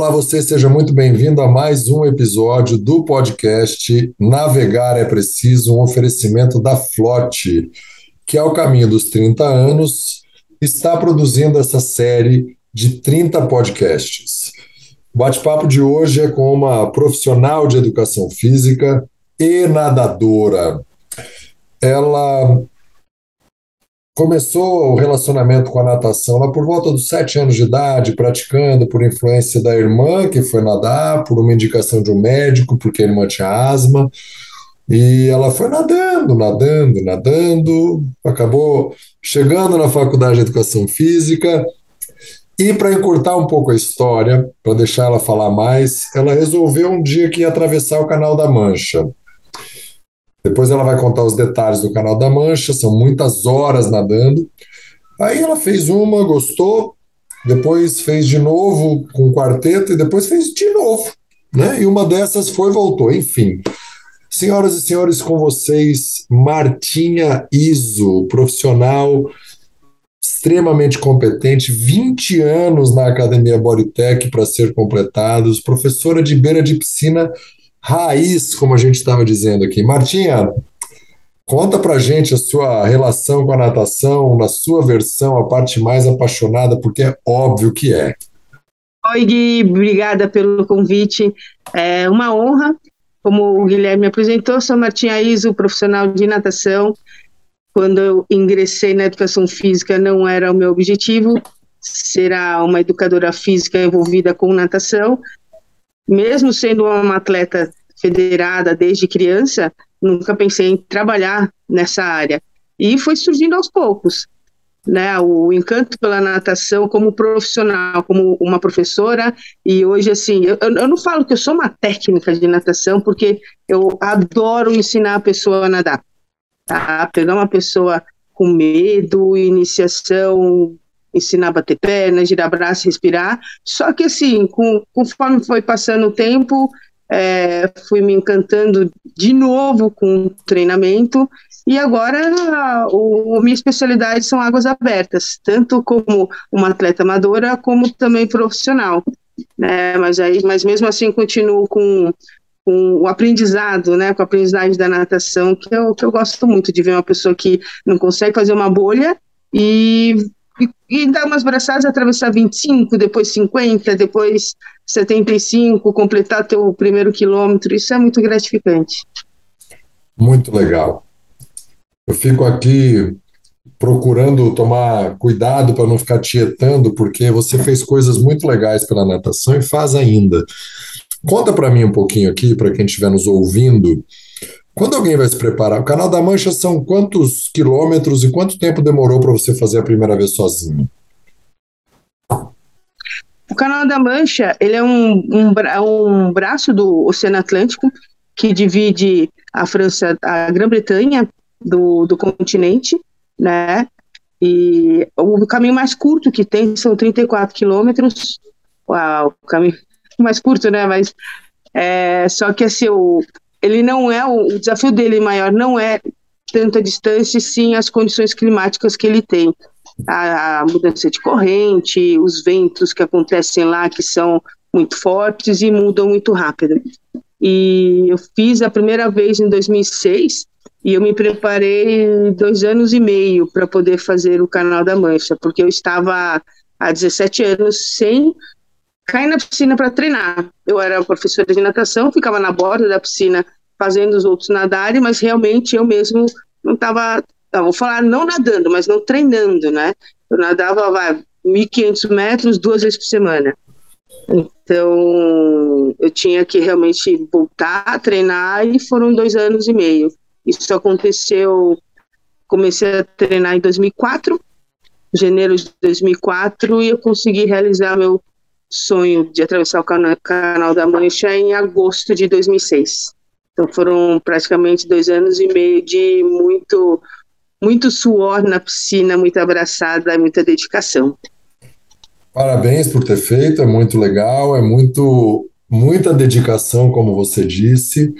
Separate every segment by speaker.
Speaker 1: Olá, você seja muito bem-vindo a mais um episódio do podcast Navegar é Preciso, um oferecimento da Flote, que ao caminho dos 30 anos está produzindo essa série de 30 podcasts. O bate-papo de hoje é com uma profissional de educação física e nadadora. Ela começou o relacionamento com a natação lá por volta dos sete anos de idade, praticando por influência da irmã, que foi nadar, por uma indicação de um médico, porque a irmã tinha asma. E ela foi nadando, nadando, nadando, acabou chegando na faculdade de educação física. E para encurtar um pouco a história, para deixar ela falar mais, ela resolveu um dia que ia atravessar o Canal da Mancha. Depois ela vai contar os detalhes do Canal da Mancha, são muitas horas nadando. Aí ela fez uma, gostou, depois fez de novo com o quarteto e depois fez de novo. Né? E uma dessas foi voltou, enfim. Senhoras e senhores, com vocês, Martinha Iso, profissional extremamente competente, 20 anos na Academia Bodytech para ser completados, professora de beira de piscina raiz, como a gente estava dizendo aqui. Martinha, conta pra gente a sua relação com a natação, na sua versão, a parte mais apaixonada, porque é óbvio que é.
Speaker 2: Oi, Gui, obrigada pelo convite. É uma honra. Como o Guilherme apresentou, sou Martinha Iso, profissional de natação. Quando eu ingressei na educação física, não era o meu objetivo ser uma educadora física envolvida com natação, mesmo sendo uma atleta federada desde criança, nunca pensei em trabalhar nessa área. E foi surgindo aos poucos, né? O encanto pela natação como profissional, como uma professora. E hoje, assim, eu, eu não falo que eu sou uma técnica de natação, porque eu adoro ensinar a pessoa a nadar. Tá? Pegar uma pessoa com medo, iniciação ensinar a bater perna, girar braço, respirar. Só que assim, com, conforme foi passando o tempo, é, fui me encantando de novo com o treinamento e agora o, minha especialidade são águas abertas, tanto como uma atleta amadora como também profissional. Né? Mas aí, mas mesmo assim continuo com, com o aprendizado, né? Com a aprendizagem da natação, que eu, que eu gosto muito de ver uma pessoa que não consegue fazer uma bolha e e, dar umas braçadas, atravessar 25, depois 50, depois 75, completar teu primeiro quilômetro, isso é muito gratificante.
Speaker 1: Muito legal. Eu fico aqui procurando tomar cuidado para não ficar tietando, porque você fez coisas muito legais pela natação e faz ainda. Conta para mim um pouquinho aqui, para quem estiver nos ouvindo, quando alguém vai se preparar, o Canal da Mancha são quantos quilômetros e quanto tempo demorou para você fazer a primeira vez sozinho?
Speaker 2: O Canal da Mancha ele é um, um, um braço do Oceano Atlântico que divide a França, a Grã-Bretanha do, do continente, né? E o caminho mais curto que tem são 34 quilômetros. Uau, o caminho mais curto, né? Mas é, só que assim, o, ele não é o, o desafio dele maior não é tanto a distância, sim as condições climáticas que ele tem. A, a, mudança de corrente, os ventos que acontecem lá, que são muito fortes e mudam muito rápido. E eu fiz a primeira vez em 2006 e eu me preparei dois anos e meio para poder fazer o Canal da Mancha, porque eu estava há 17 anos sem caí na piscina para treinar. Eu era professora de natação, ficava na borda da piscina fazendo os outros nadarem, mas realmente eu mesmo não estava, vou falar não nadando, mas não treinando, né? Eu nadava, vai, 1.500 metros duas vezes por semana. Então, eu tinha que realmente voltar a treinar e foram dois anos e meio. Isso aconteceu, comecei a treinar em 2004, janeiro de 2004, e eu consegui realizar meu sonho de atravessar o canal, canal da Mancha em agosto de 2006. Então foram praticamente dois anos e meio de muito, muito suor na piscina, muita abraçada, muita dedicação.
Speaker 1: Parabéns por ter feito, é muito legal, é muito muita dedicação, como você disse.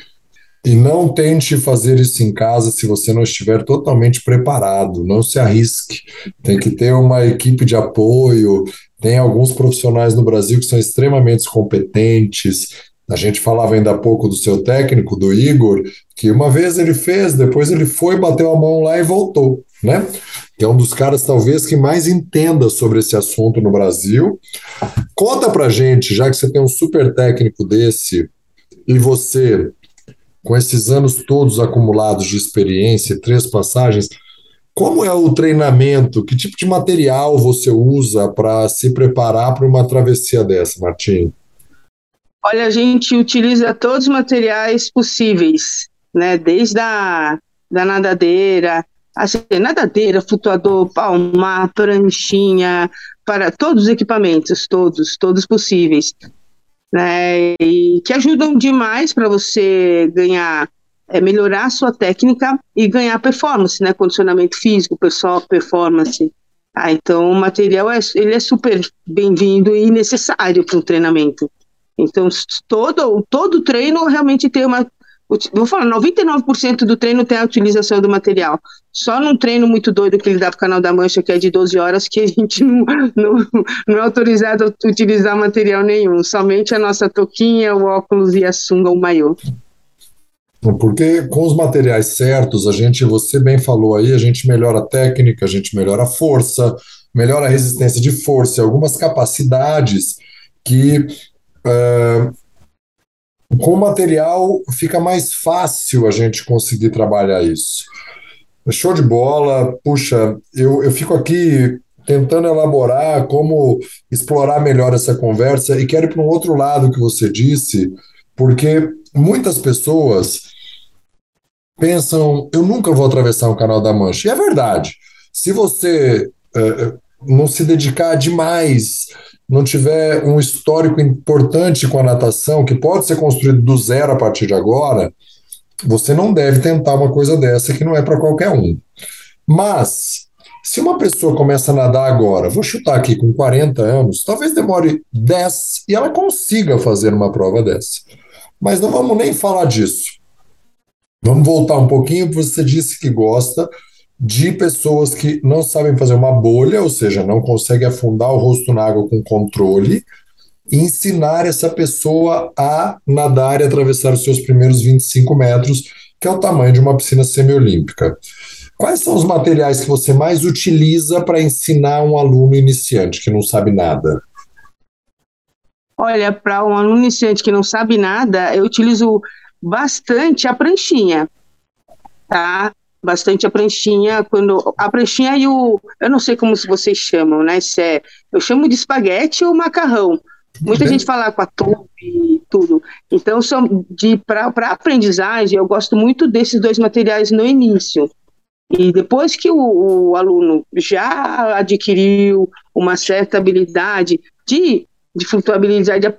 Speaker 1: E não tente fazer isso em casa se você não estiver totalmente preparado. Não se arrisque. Tem que ter uma equipe de apoio, Tem alguns profissionais no Brasil que são extremamente competentes. A gente falava ainda há pouco do seu técnico, do Igor, que uma vez ele fez, depois ele foi, bateu a mão lá e voltou, né? Que é um dos caras, talvez, que mais entenda sobre esse assunto no Brasil. Conta pra gente, já que você tem um super técnico desse, e você, com esses anos todos acumulados de experiência, três passagens, como é o treinamento? Que tipo de material você usa para se preparar para uma travessia dessa, Martim?
Speaker 2: Olha, a gente utiliza todos os materiais possíveis, né? Desde a da nadadeira, assim, nadadeira, flutuador, palmar, pranchinha, para todos os equipamentos, todos, todos possíveis, né? E que ajudam demais para você ganhar é melhorar a sua técnica e ganhar performance, né? Condicionamento físico, pessoal, performance. Ah, então o material é, ele é super bem-vindo e necessário para o treinamento. Então todo todo treino realmente tem uma vou falar, 99% do treino tem a utilização do material. Só num treino muito doido que ele dá para o Canal da Mancha, que é de 12 horas, que a gente não, não, não é autorizado a utilizar material nenhum. Somente a nossa toquinha, o óculos e a sunga, o maiô.
Speaker 1: Porque com os materiais certos, a gente, você bem falou aí, a gente melhora a técnica, a gente melhora a força, melhora a resistência de força, algumas capacidades que é, com o material fica mais fácil a gente conseguir trabalhar isso. Show de bola, puxa, eu, eu fico aqui tentando elaborar como explorar melhor essa conversa e quero ir para um outro lado que você disse, porque muitas pessoas pensam, eu nunca vou atravessar o Canal da Mancha. E é verdade. Se você uh, não se dedicar demais, não tiver um histórico importante com a natação, que pode ser construído do zero a partir de agora, você não deve tentar uma coisa dessa que não é para qualquer um. Mas, se uma pessoa começa a nadar agora, vou chutar aqui com 40 anos, talvez demore 10 e ela consiga fazer uma prova dessa. Mas não vamos nem falar disso. Vamos voltar um pouquinho, você disse que gosta de pessoas que não sabem fazer uma bolha, ou seja, não conseguem afundar o rosto na água com controle, e ensinar essa pessoa a nadar e atravessar os seus primeiros 25 metros, que é o tamanho de uma piscina semiolímpica. Quais são os materiais que você mais utiliza para ensinar um aluno iniciante que não sabe nada?
Speaker 2: Olha, para um aluno iniciante que não sabe nada, eu utilizo bastante a pranchinha, tá? Bastante a pranchinha, quando a pranchinha e o, eu não sei como vocês chamam, né? Se é, eu chamo de espaguete ou macarrão. Muita gente fala com a tubo e tudo. Então, são de para aprendizagem, eu gosto muito desses dois materiais no início. E depois que o, o aluno já adquiriu uma certa habilidade de, de flutuabilidade,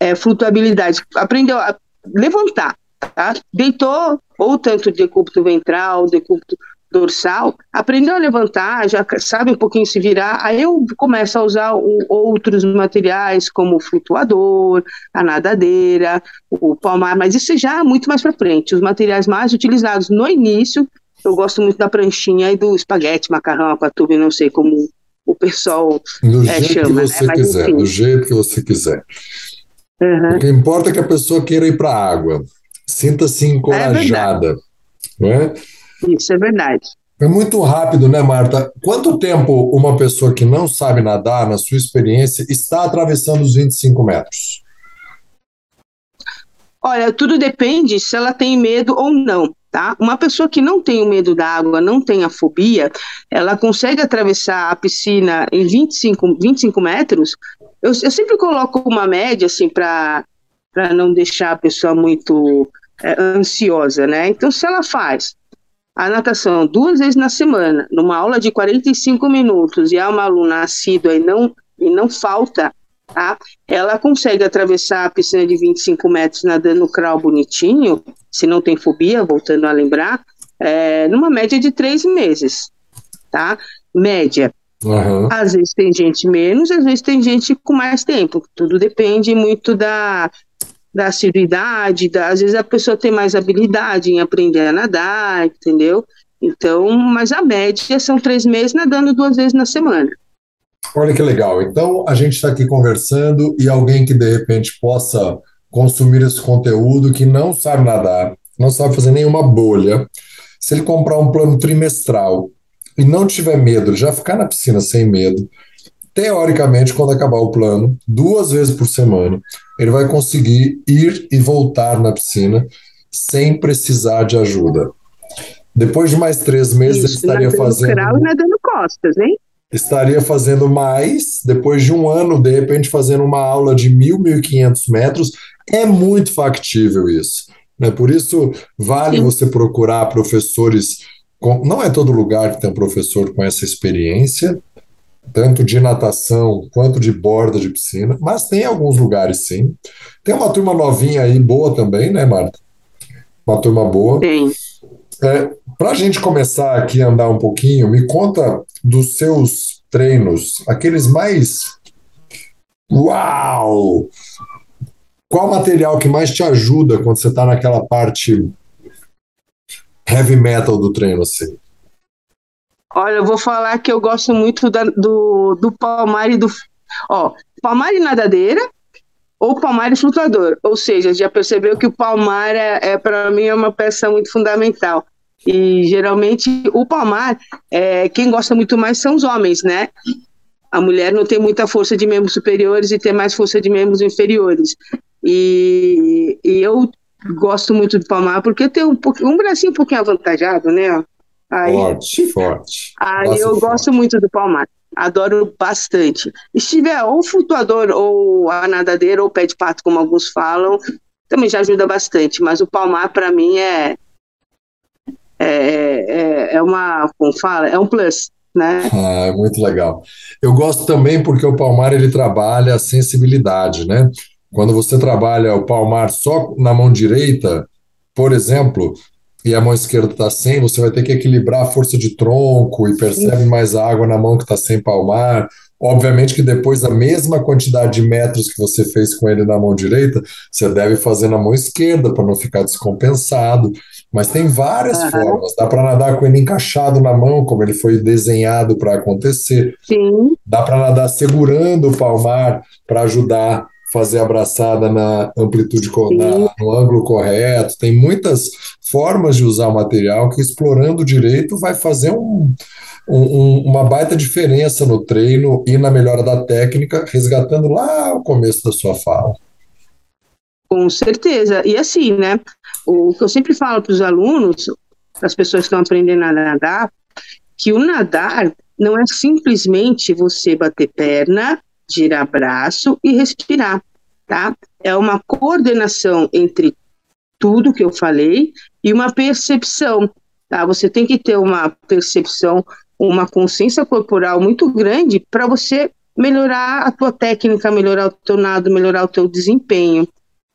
Speaker 2: é, flutuabilidade, aprendeu a levantar, Tá? Deitou, ou tanto decúbito ventral, decúbito dorsal, aprendeu a levantar, já sabe um pouquinho se virar, aí eu começo a usar o, outros materiais, como o flutuador, a nadadeira, o palmar, mas isso já é muito mais para frente. Os materiais mais utilizados no início, eu gosto muito da pranchinha e do espaguete, macarrão, aquatuba, não sei como o pessoal
Speaker 1: do é, jeito chama, que né? você né? quiser, enfim. do jeito que você quiser. Uhum. O que importa é que a pessoa queira ir para a água. Sinta-se encorajada. É não é?
Speaker 2: Isso é verdade.
Speaker 1: É muito rápido, né, Marta? Quanto tempo uma pessoa que não sabe nadar, na sua experiência, está atravessando os 25 metros?
Speaker 2: Olha, tudo depende se ela tem medo ou não, tá? Uma pessoa que não tem o medo da água, não tem a fobia, ela consegue atravessar a piscina em 25, 25 metros. Eu, eu sempre coloco uma média, assim, para não deixar a pessoa muito é, ansiosa, né? Então, se ela faz a natação duas vezes na semana, numa aula de 45 minutos, e é uma aluna assídua e não, e não falta, tá? ela consegue atravessar a piscina de 25 metros nadando crawl bonitinho, se não tem fobia, voltando a lembrar, é, numa média de três meses, tá? Média. Uhum. Às vezes tem gente menos, às vezes tem gente com mais tempo. Tudo depende muito da, da assiduidade, da, às vezes a pessoa tem mais habilidade em aprender a nadar, entendeu? Então, mas a média são três meses nadando duas vezes na semana.
Speaker 1: Olha que legal. Então, a gente está aqui conversando e alguém que de repente possa consumir esse conteúdo, que não sabe nadar, não sabe fazer nenhuma bolha, se ele comprar um plano trimestral e não tiver medo, já ficar na piscina sem medo, teoricamente, quando acabar o plano, duas vezes por semana, ele vai conseguir ir e voltar na piscina sem precisar de ajuda. Depois de mais três meses, Isso, ele estaria fazendo.
Speaker 2: Crawl e nadando costas, hein?
Speaker 1: Estaria fazendo mais, depois de um ano, de repente, fazendo uma aula de mil, mil e quinhentos metros. É muito factível isso. Né? Por isso, vale Sim. você procurar professores. Com... Não é todo lugar que tem um professor com essa experiência, tanto de natação quanto de borda de piscina, mas tem alguns lugares sim. Tem uma turma novinha aí, boa também, né, Marta? Uma turma boa. É, Para a gente começar aqui a andar um pouquinho, me conta dos seus treinos, aqueles mais. Uau! Qual material que mais te ajuda quando você está naquela parte heavy metal do treino, assim?
Speaker 2: Olha, eu vou falar que eu gosto muito da, do, do palmar e do. Ó, palmar e nadadeira ou palmar e flutuador. Ou seja, já percebeu que o palmar é, é para mim é uma peça muito fundamental. E geralmente o palmar, é, quem gosta muito mais são os homens, né? A mulher não tem muita força de membros superiores e tem mais força de membros inferiores. E, e eu gosto muito do palmar porque tem um, um bracinho um pouquinho avantajado, né?
Speaker 1: Aí, forte, forte.
Speaker 2: Aí Nossa, eu forte. gosto muito do palmar. Adoro bastante. Se tiver ou flutuador, ou a nadadeira, ou pé de pato, como alguns falam, também já ajuda bastante. Mas o palmar, para mim, é, é, é, é uma, como fala, é um plus. Né?
Speaker 1: Ah, é muito legal. Eu gosto também porque o palmar ele trabalha a sensibilidade, né? Quando você trabalha o palmar só na mão direita, por exemplo, e a mão esquerda está sem, você vai ter que equilibrar a força de tronco e percebe mais água na mão que está sem palmar. Obviamente que depois a mesma quantidade de metros que você fez com ele na mão direita, você deve fazer na mão esquerda para não ficar descompensado. Mas tem várias uhum. formas. Dá para nadar com ele encaixado na mão, como ele foi desenhado para acontecer.
Speaker 2: Sim.
Speaker 1: Dá para nadar segurando o palmar para ajudar fazer abraçada na amplitude, na, no ângulo correto. Tem muitas formas de usar o material que, explorando direito, vai fazer um, um, uma baita diferença no treino e na melhora da técnica, resgatando lá o começo da sua fala.
Speaker 2: Com certeza. E assim, né? O que eu sempre falo para os alunos, para as pessoas que estão aprendendo a nadar, que o nadar não é simplesmente você bater perna, girar braço e respirar, tá? É uma coordenação entre tudo que eu falei e uma percepção, tá? Você tem que ter uma percepção, uma consciência corporal muito grande para você melhorar a tua técnica, melhorar o teu nado, melhorar o teu desempenho.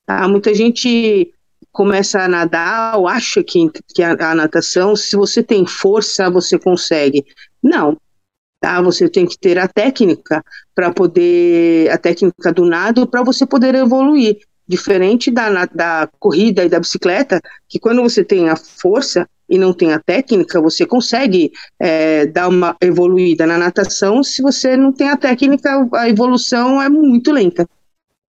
Speaker 2: Tá? Muita gente começa a nadar ou acha que, que a, a natação, se você tem força, você consegue. Não, tá? Você tem que ter a técnica para poder, a técnica do nado para você poder evoluir. Diferente da, da corrida e da bicicleta, que quando você tem a força e não tem a técnica, você consegue é, dar uma evoluída na natação. Se você não tem a técnica, a evolução é muito lenta.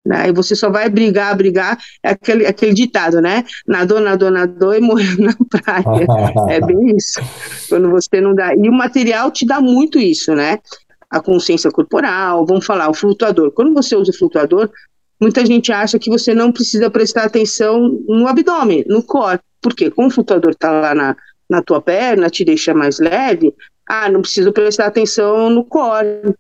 Speaker 2: Né? E você só vai brigar, brigar, é aquele, aquele ditado, né? Nadou, nadou, nadou e morreu na praia. é bem isso. Quando você não dá. E o material te dá muito isso, né? A consciência corporal, vamos falar, o flutuador. Quando você usa o flutuador, muita gente acha que você não precisa prestar atenção no abdômen, no core. Por quê? Como o flutuador está lá na, na tua perna, te deixa mais leve, ah, não preciso prestar atenção no core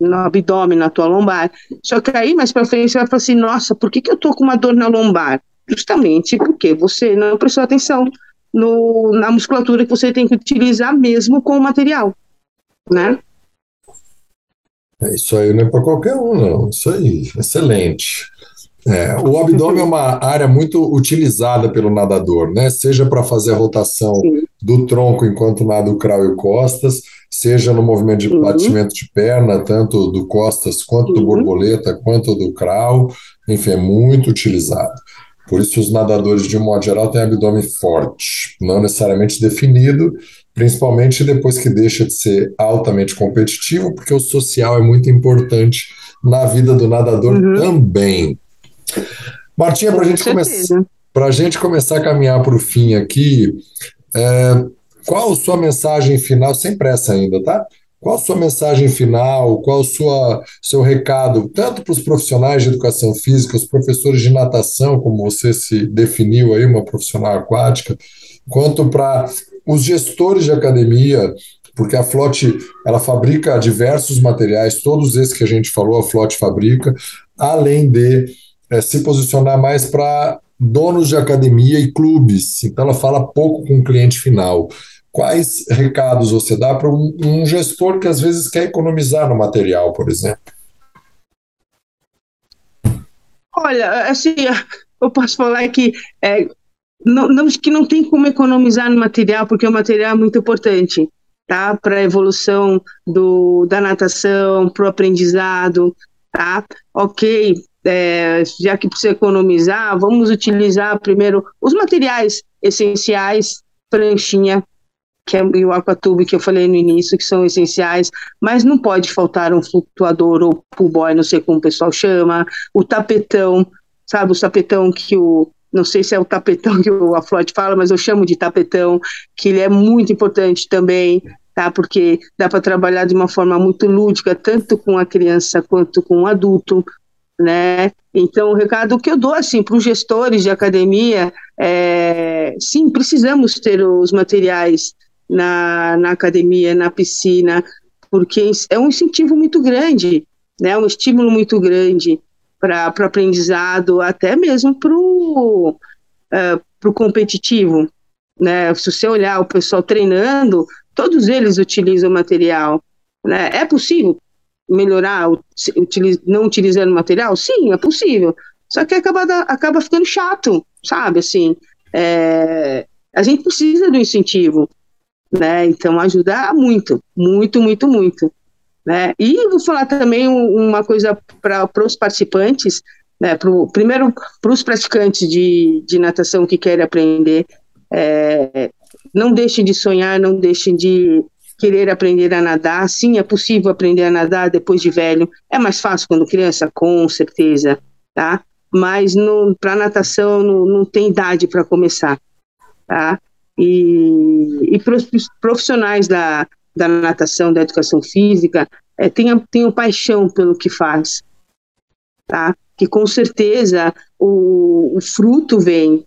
Speaker 2: no abdômen, na tua lombar. Só que aí, mais para frente, você vai falar assim: nossa, por que, que eu tô com uma dor na lombar? Justamente porque você não prestou atenção no, na musculatura que você tem que utilizar mesmo com o material, né?
Speaker 1: É, isso aí não é para qualquer um, não. Isso aí, excelente. É, o abdômen é uma área muito utilizada pelo nadador, né? Seja para fazer a rotação Sim. do tronco enquanto nada o crawl e costas, seja no movimento de uhum. batimento de perna, tanto do costas quanto uhum. do borboleta, quanto do crawl, enfim, é muito utilizado. Por isso, os nadadores, de um modo geral, têm abdômen forte, não necessariamente definido, principalmente depois que deixa de ser altamente competitivo, porque o social é muito importante na vida do nadador uhum. também. Martinha, para a gente, come gente começar a caminhar para o fim aqui, é, qual a sua mensagem final, sem pressa ainda, tá? Qual a sua mensagem final? Qual o seu recado, tanto para os profissionais de educação física, os professores de natação, como você se definiu aí, uma profissional aquática, quanto para os gestores de academia, porque a Flote ela fabrica diversos materiais, todos esses que a gente falou, a Flote fabrica, além de é, se posicionar mais para donos de academia e clubes. Então ela fala pouco com o cliente final quais recados você dá para um, um, gestor que às vezes quer economizar no material, por exemplo?
Speaker 2: Olha, assim, eu posso falar que é, não, não, que não tem como economizar no material, porque o material é muito importante, tá? Para a evolução do, da natação, para o aprendizado, tá? Ok, é, já que precisa economizar, vamos utilizar primeiro os materiais essenciais, pranchinha, que é, e o aquatube que eu falei no início, que são essenciais, mas não pode faltar um flutuador ou pool boy, não sei como o pessoal chama, o tapetão, sabe, o tapetão que o, não sei se é o tapetão que o Aflote fala, mas eu chamo de tapetão, que ele é muito importante também, tá, porque dá para trabalhar de uma forma muito lúdica, tanto com a criança quanto com o adulto, né, então, o recado que eu dou assim para os gestores de academia é, sim, precisamos ter os materiais na, na academia, na piscina, porque é um incentivo muito grande, né, um estímulo muito grande para o aprendizado, até mesmo para o uh, competitivo. Né? Se você olhar o pessoal treinando, todos eles utilizam material. Né? É possível melhorar não utilizando material? Sim, é possível. Só que acaba, acaba ficando chato, sabe? Assim, é, a gente precisa do incentivo né? Então ajuda muito, muito, muito, muito. Né? E vou falar também uma coisa para os participantes, né? Pro, primeiro para os praticantes de, de natação que querem aprender, é, não deixem de sonhar, não deixem de querer aprender a nadar. Sim, é possível aprender a nadar depois de velho. É mais fácil quando criança, com certeza, tá? Mas para natação não, não tem idade para começar, tá? E, e para os profissionais da, da natação, da educação física, é, tenham, tenham paixão pelo que faz, tá? Que com certeza o, o fruto vem,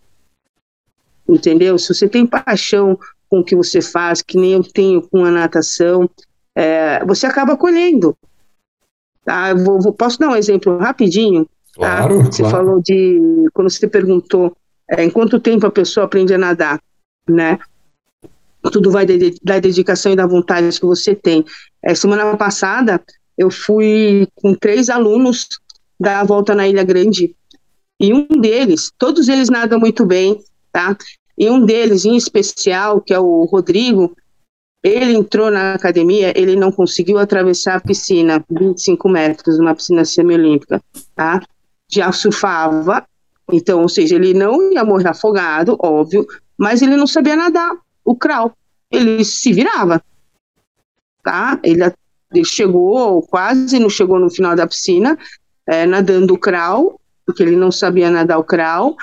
Speaker 2: entendeu? Se você tem paixão com o que você faz, que nem eu tenho com a natação, é, você acaba colhendo. Tá? Vou, vou, posso dar um exemplo rapidinho?
Speaker 1: Tá? Claro,
Speaker 2: você
Speaker 1: claro.
Speaker 2: falou de quando você perguntou é, em quanto tempo a pessoa aprende a nadar né? Tudo vai de, da dedicação e da vontade que você tem. É, semana passada, eu fui com três alunos dar a volta na Ilha Grande. E um deles, todos eles nadam muito bem, tá? E um deles, em especial, que é o Rodrigo, ele entrou na academia, ele não conseguiu atravessar a piscina, 25 metros, uma piscina semiolímpica, tá? Já surfava, então, ou seja, ele não ia morrer afogado, óbvio, mas ele não sabia nadar, o crawl. Ele se virava, tá? Ele, ele chegou, quase não chegou no final da piscina, é, nadando o crawl, porque ele não sabia nadar o crawl,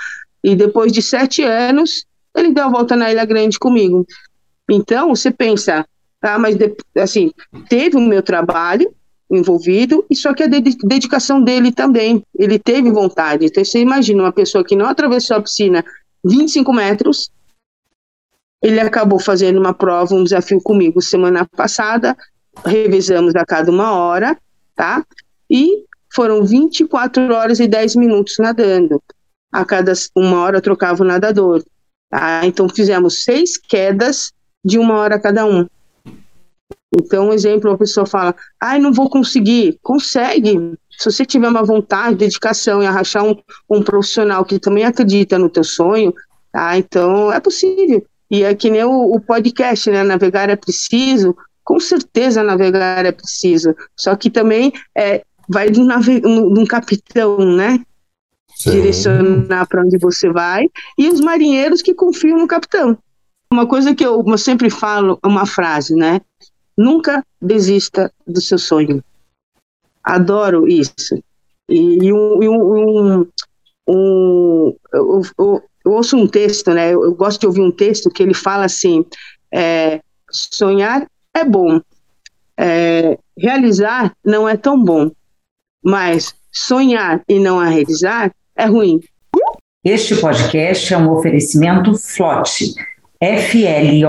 Speaker 2: e depois de sete anos, ele deu a volta na Ilha Grande comigo. Então, você pensa, tá, mas assim, teve o meu trabalho envolvido, e só que a dedicação dele também, ele teve vontade. Então, você imagina uma pessoa que não atravessou a piscina 25 metros, ele acabou fazendo uma prova, um desafio comigo semana passada, revisamos a cada uma hora, tá? E foram 24 horas e 10 minutos nadando. A cada uma hora trocava o nadador. Tá? Então fizemos seis quedas de uma hora cada um. Então, um exemplo, a pessoa fala, ai, não vou conseguir. Consegue. Se você tiver uma vontade, dedicação e arrachar um, um profissional que também acredita no teu sonho, tá? Então, é possível. E é que nem o, o podcast, né? Navegar é preciso. Com certeza navegar é preciso. Só que também é, vai de um, nave, um, um capitão, né? Sim. direcionar para onde você vai, e os marinheiros que confiam no capitão. Uma coisa que eu, eu sempre falo, uma frase, né? Nunca desista do seu sonho. Adoro isso. E, e um, um, um, eu, eu, eu, ouço um texto, né? Eu, gosto de ouvir um texto que ele fala assim: é, sonhar é bom, é, realizar não é tão bom, mas sonhar e não a realizar é ruim.
Speaker 3: Este podcast é um oferecimento FLOT, F-L-O-T-Y.com.